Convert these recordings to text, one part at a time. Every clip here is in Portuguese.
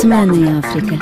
Semana em África.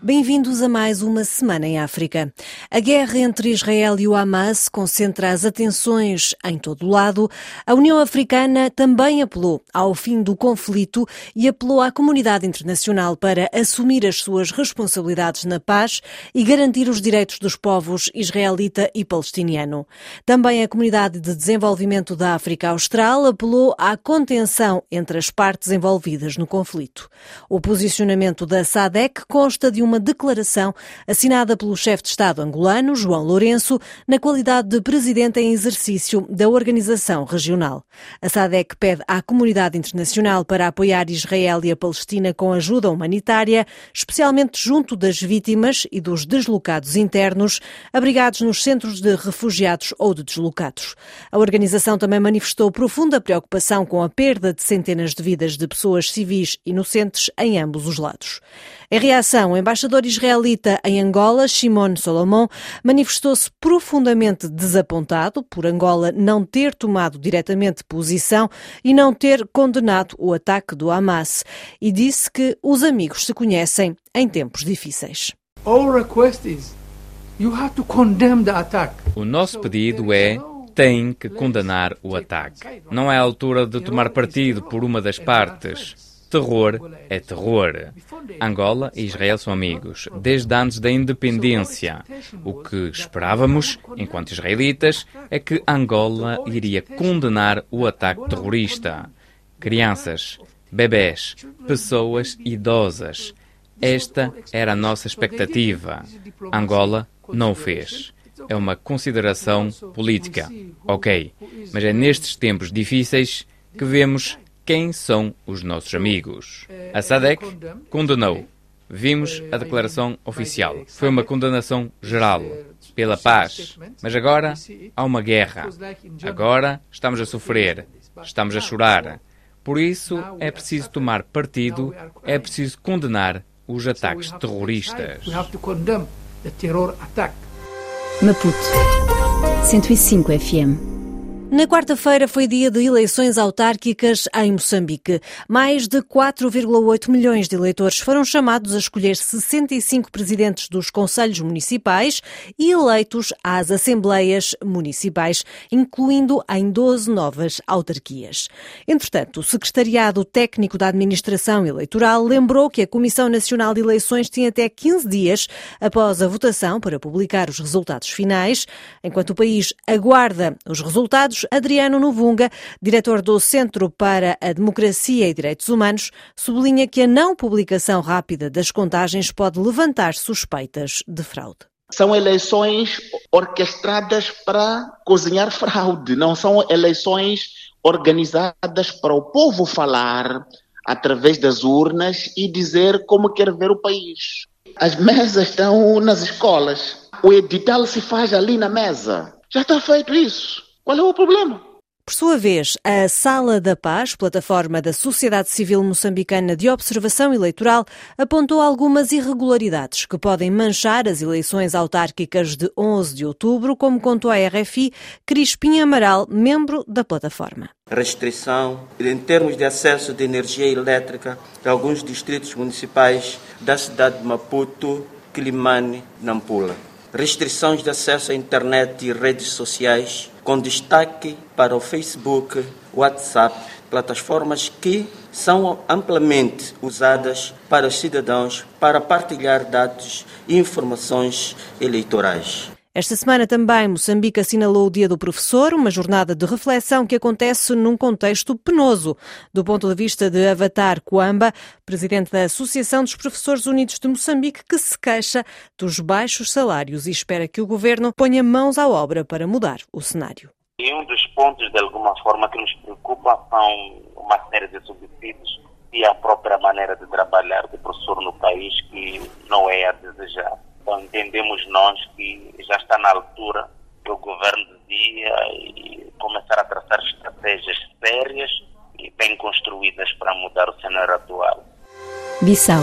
Bem-vindos a mais uma Semana em África. A guerra entre Israel e o Hamas concentra as atenções em todo o lado. A União Africana também apelou ao fim do conflito e apelou à comunidade internacional para assumir as suas responsabilidades na paz e garantir os direitos dos povos israelita e palestiniano. Também a Comunidade de Desenvolvimento da África Austral apelou à contenção entre as partes envolvidas no conflito. O posicionamento da SADEC consta de uma declaração assinada pelo chefe de Estado angolano, João Lourenço, na qualidade de presidente em exercício da organização regional. A SADEC pede à comunidade internacional para apoiar Israel e a Palestina com ajuda humanitária, especialmente junto das vítimas e dos deslocados internos, abrigados nos centros de refugiados ou de deslocados. A organização também manifestou profunda preocupação com a perda de centenas de vidas de pessoas civis inocentes em ambos os lados. Em reação, o embaixador israelita em Angola, Shimon Solomon, manifestou-se profundamente desapontado por Angola não ter tomado diretamente posição e não ter condenado o ataque do Hamas e disse que os amigos se conhecem em tempos difíceis. O nosso pedido é tem que condenar o ataque. Não é a altura de tomar partido por uma das partes. Terror é terror. Angola e Israel são amigos, desde antes da independência. O que esperávamos, enquanto israelitas, é que Angola iria condenar o ataque terrorista. Crianças, bebés, pessoas idosas. Esta era a nossa expectativa. Angola não o fez. É uma consideração política. Ok, mas é nestes tempos difíceis que vemos quem são os nossos amigos. A SADEC condenou. Vimos a declaração oficial. Foi uma condenação geral pela paz. Mas agora há uma guerra. Agora estamos a sofrer. Estamos a chorar. Por isso é preciso tomar partido, é preciso condenar os ataques terroristas. Maputo 105 FM na quarta-feira foi dia de eleições autárquicas em Moçambique. Mais de 4,8 milhões de eleitores foram chamados a escolher 65 presidentes dos conselhos municipais e eleitos às assembleias municipais, incluindo em 12 novas autarquias. Entretanto, o Secretariado Técnico da Administração Eleitoral lembrou que a Comissão Nacional de Eleições tinha até 15 dias após a votação para publicar os resultados finais, enquanto o país aguarda os resultados Adriano Novunga, diretor do Centro para a Democracia e Direitos Humanos, sublinha que a não publicação rápida das contagens pode levantar suspeitas de fraude. São eleições orquestradas para cozinhar fraude, não são eleições organizadas para o povo falar através das urnas e dizer como quer ver o país. As mesas estão nas escolas. O edital se faz ali na mesa. Já está feito isso. Qual é o problema? Por sua vez, a Sala da Paz, plataforma da Sociedade Civil Moçambicana de Observação Eleitoral, apontou algumas irregularidades que podem manchar as eleições autárquicas de 11 de outubro, como contou a RFI Crispim Amaral, membro da plataforma. Restrição em termos de acesso de energia elétrica de alguns distritos municipais da cidade de Maputo, Quilimane, Nampula. Restrições de acesso à internet e redes sociais com destaque para o Facebook, WhatsApp, plataformas que são amplamente usadas para os cidadãos para partilhar dados e informações eleitorais. Esta semana também Moçambique assinalou o Dia do Professor, uma jornada de reflexão que acontece num contexto penoso. Do ponto de vista de Avatar Coamba, presidente da Associação dos Professores Unidos de Moçambique, que se queixa dos baixos salários e espera que o governo ponha mãos à obra para mudar o cenário. E um dos pontos, de alguma forma, que nos preocupa são uma série de subsídios e a própria maneira de trabalhar do professor no país que não é a desejar. Então entendemos nós que já está na altura do governo dia e começar a traçar estratégias sérias e bem construídas para mudar o cenário atual. Bissau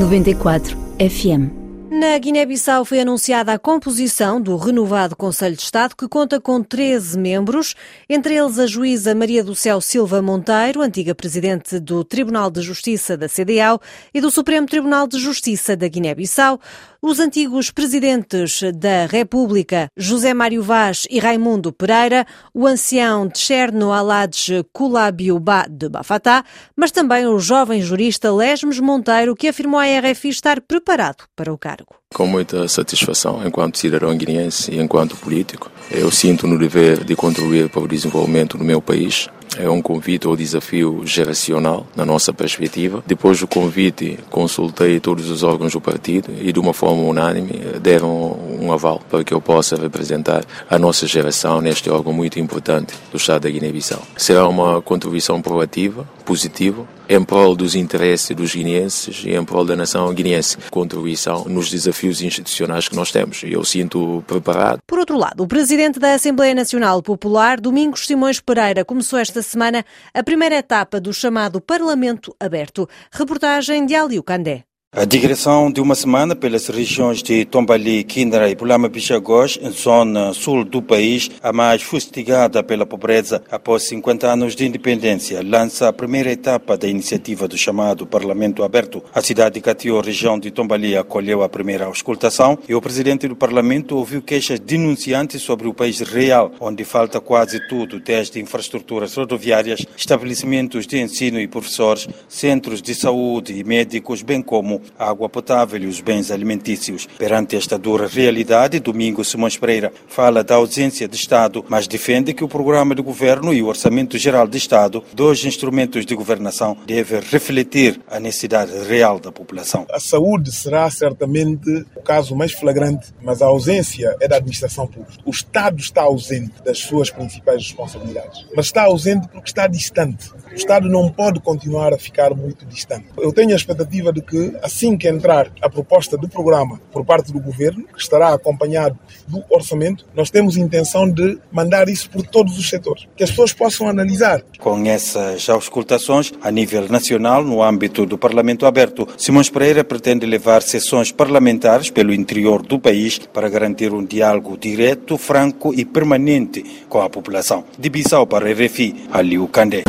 94 FM Na Guiné-Bissau foi anunciada a composição do renovado Conselho de Estado, que conta com 13 membros, entre eles a juíza Maria do Céu Silva Monteiro, antiga presidente do Tribunal de Justiça da CDAO e do Supremo Tribunal de Justiça da Guiné-Bissau, os antigos presidentes da República, José Mário Vaz e Raimundo Pereira, o ancião Tcherno Aladj Kulabiuba de Bafatá, mas também o jovem jurista Lesmes Monteiro, que afirmou à RFI estar preparado para o cargo. Com muita satisfação, enquanto cidadão guineense e enquanto político, eu sinto no dever de contribuir para o desenvolvimento do meu país é um convite ao desafio geracional, na nossa perspectiva. Depois do convite, consultei todos os órgãos do partido e, de uma forma unânime, deram um aval para que eu possa representar a nossa geração neste órgão muito importante do Estado da Guiné-Bissau. Será uma contribuição proativa, positiva, em prol dos interesses dos guineenses e em prol da nação guineense. Contribuição nos desafios institucionais que nós temos. Eu sinto preparado. Por outro lado, o presidente da Assembleia Nacional Popular, Domingos Simões Pereira, começou esta semana a primeira etapa do chamado Parlamento Aberto. Reportagem de Aliu Candé. A digressão de uma semana pelas regiões de Tombali, Kindra e Pulama Pichagos, zona sul do país, a mais fustigada pela pobreza após 50 anos de independência, lança a primeira etapa da iniciativa do chamado Parlamento Aberto. A cidade de Catió, região de Tombali, acolheu a primeira auscultação e o presidente do Parlamento ouviu queixas denunciantes sobre o país real, onde falta quase tudo, desde infraestruturas rodoviárias, estabelecimentos de ensino e professores, centros de saúde e médicos, bem como a água potável e os bens alimentícios. Perante esta dura realidade, Domingos Simões Pereira fala da ausência de Estado, mas defende que o programa de governo e o Orçamento Geral de Estado, dois instrumentos de governação, devem refletir a necessidade real da população. A saúde será certamente o caso mais flagrante, mas a ausência é da administração pública. O Estado está ausente das suas principais responsabilidades, mas está ausente porque está distante. O Estado não pode continuar a ficar muito distante. Eu tenho a expectativa de que a assim que entrar a proposta do programa por parte do governo, que estará acompanhado do orçamento, nós temos intenção de mandar isso por todos os setores, que as pessoas possam analisar. Com essas auscultações a nível nacional, no âmbito do Parlamento Aberto, Simões Pereira pretende levar sessões parlamentares pelo interior do país para garantir um diálogo direto, franco e permanente com a população. De Bissau para RFI, Aliu Candé.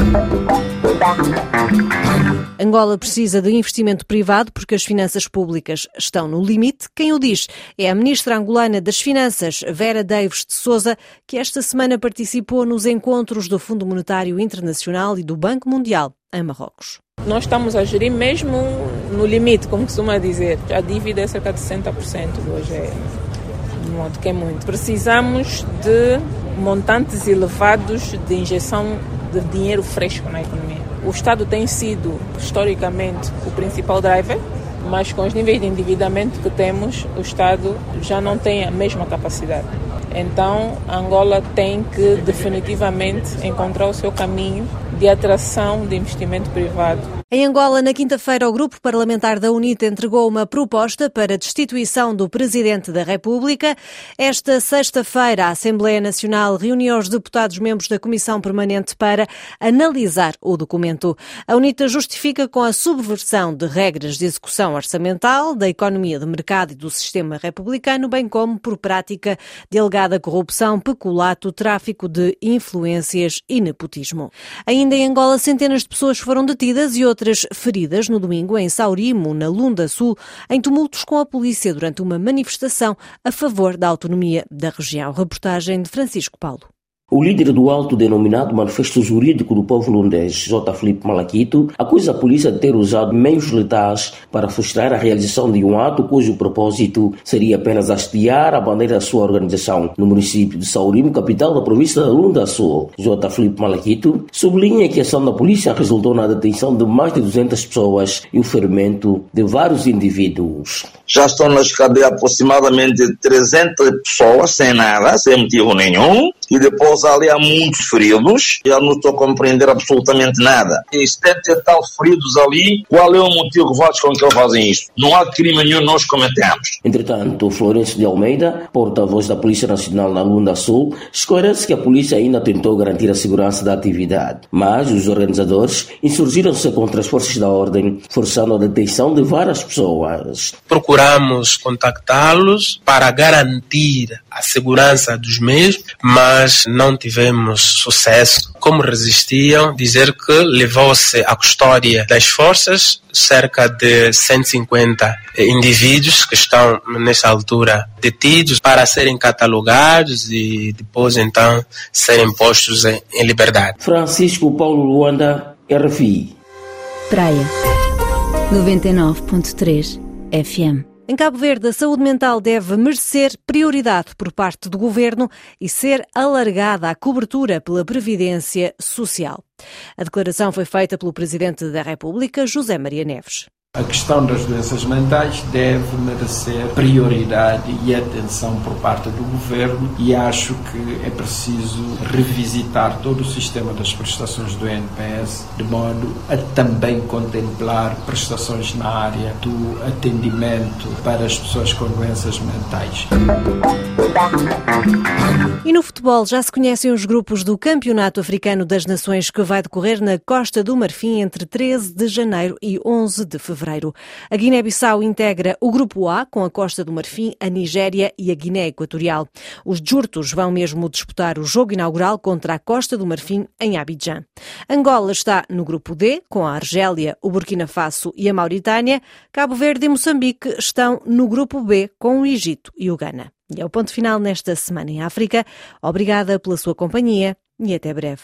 Angola precisa de investimento privado porque as finanças públicas estão no limite. Quem o diz é a ministra angolana das Finanças, Vera Davis de Souza, que esta semana participou nos encontros do Fundo Monetário Internacional e do Banco Mundial em Marrocos. Nós estamos a gerir mesmo no limite, como costuma dizer. A dívida é cerca de 60% hoje, é, modo que é muito. Precisamos de montantes elevados de injeção de dinheiro fresco na economia. O Estado tem sido, historicamente, o principal driver, mas com os níveis de endividamento que temos, o Estado já não tem a mesma capacidade. Então, Angola tem que definitivamente encontrar o seu caminho de atração de investimento privado em Angola, na quinta-feira, o grupo parlamentar da UNITA entregou uma proposta para a destituição do Presidente da República. Esta sexta-feira, a Assembleia Nacional reuniu os deputados membros da Comissão Permanente para analisar o documento. A UNITA justifica com a subversão de regras de execução orçamental, da economia de mercado e do sistema republicano, bem como por prática de alegada corrupção, peculato, tráfico de influências e nepotismo. Ainda em Angola, centenas de pessoas foram detidas e outras outras feridas no domingo em Saurimo, na Lunda Sul, em tumultos com a polícia durante uma manifestação a favor da autonomia da região. Reportagem de Francisco Paulo. O líder do autodenominado Manifesto Jurídico do Povo Lundês, J. Felipe Malaquito, acusa a polícia de ter usado meios letais para frustrar a realização de um ato cujo propósito seria apenas hastear a bandeira da sua organização. No município de Saurimo, capital da província da Lunda Sul, J. Felipe Malaquito sublinha que a ação da polícia resultou na detenção de mais de 200 pessoas e o ferimento de vários indivíduos. Já estão nas cadeias aproximadamente 300 pessoas sem nada, sem motivo nenhum, e depois Ali há muitos feridos, eu não estou a compreender absolutamente nada. E 70 tal feridos ali, qual é o motivo que faz com que eles fazem isto? Não há crime nenhum nós cometemos. Entretanto, Florencio de Almeida, porta-voz da Polícia Nacional na Lunda Sul, esclarece que a polícia ainda tentou garantir a segurança da atividade, mas os organizadores insurgiram-se contra as forças da ordem, forçando a detenção de várias pessoas. Procuramos contactá-los para garantir a segurança dos mesmos, mas não tivemos sucesso. Como resistiam, dizer que levou-se à custódia das forças cerca de 150 indivíduos que estão nessa altura detidos para serem catalogados e depois então serem postos em, em liberdade. Francisco Paulo Luanda, RFI. Praia 99.3 FM. Em Cabo Verde, a saúde mental deve merecer prioridade por parte do governo e ser alargada a cobertura pela Previdência Social. A declaração foi feita pelo Presidente da República, José Maria Neves. A questão das doenças mentais deve merecer prioridade e atenção por parte do governo e acho que é preciso revisitar todo o sistema das prestações do NPS de modo a também contemplar prestações na área do atendimento para as pessoas com doenças mentais. E no futebol já se conhecem os grupos do Campeonato Africano das Nações que vai decorrer na Costa do Marfim entre 13 de janeiro e 11 de fevereiro. A Guiné-Bissau integra o Grupo A com a Costa do Marfim, a Nigéria e a Guiné Equatorial. Os Jurtos vão mesmo disputar o jogo inaugural contra a Costa do Marfim em Abidjan. Angola está no Grupo D com a Argélia, o Burkina Faso e a Mauritânia. Cabo Verde e Moçambique estão no Grupo B com o Egito e o Ghana. E é o ponto final nesta semana em África. Obrigada pela sua companhia e até breve.